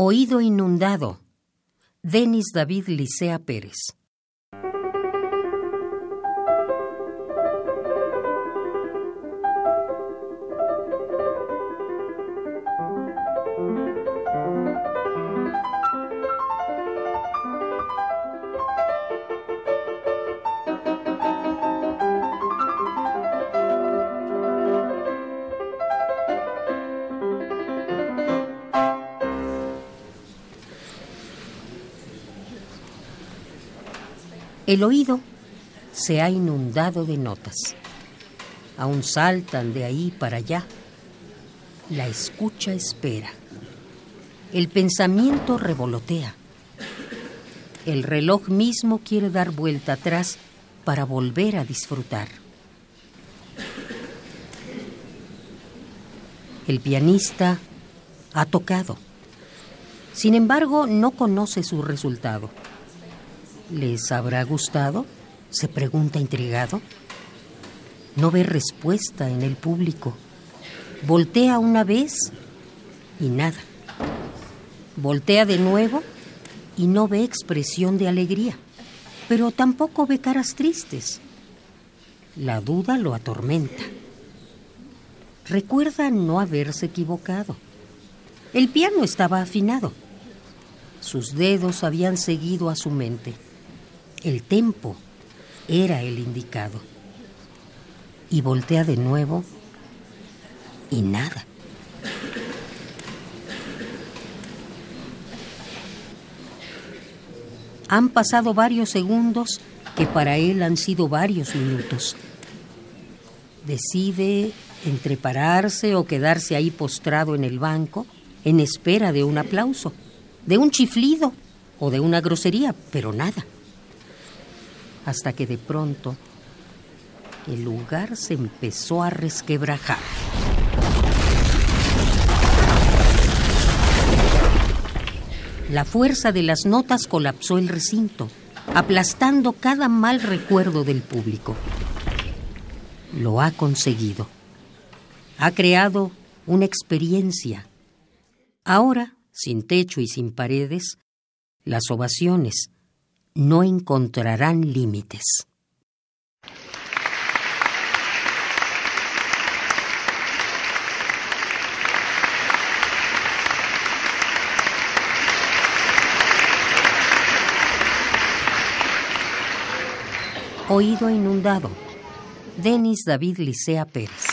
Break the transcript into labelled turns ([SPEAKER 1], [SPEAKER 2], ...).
[SPEAKER 1] Oído inundado. Denis David Licea Pérez. El oído se ha inundado de notas. Aún saltan de ahí para allá. La escucha espera. El pensamiento revolotea. El reloj mismo quiere dar vuelta atrás para volver a disfrutar. El pianista ha tocado. Sin embargo, no conoce su resultado. ¿Les habrá gustado? se pregunta intrigado. No ve respuesta en el público. Voltea una vez y nada. Voltea de nuevo y no ve expresión de alegría, pero tampoco ve caras tristes. La duda lo atormenta. Recuerda no haberse equivocado. El piano estaba afinado. Sus dedos habían seguido a su mente. El tempo era el indicado. Y voltea de nuevo y nada. Han pasado varios segundos que para él han sido varios minutos. Decide entre pararse o quedarse ahí postrado en el banco en espera de un aplauso, de un chiflido o de una grosería, pero nada hasta que de pronto el lugar se empezó a resquebrajar. La fuerza de las notas colapsó el recinto, aplastando cada mal recuerdo del público. Lo ha conseguido. Ha creado una experiencia. Ahora, sin techo y sin paredes, las ovaciones, no encontrarán límites. Oído inundado. Denis David Licea Pérez.